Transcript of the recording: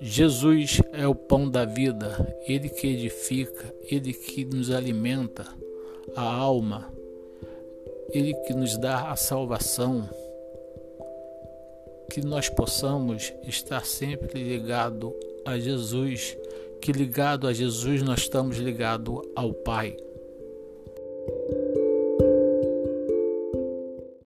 Jesus é o pão da vida, Ele que edifica, Ele que nos alimenta a alma, Ele que nos dá a salvação. Que nós possamos estar sempre ligado a Jesus, que ligado a Jesus nós estamos ligados ao Pai.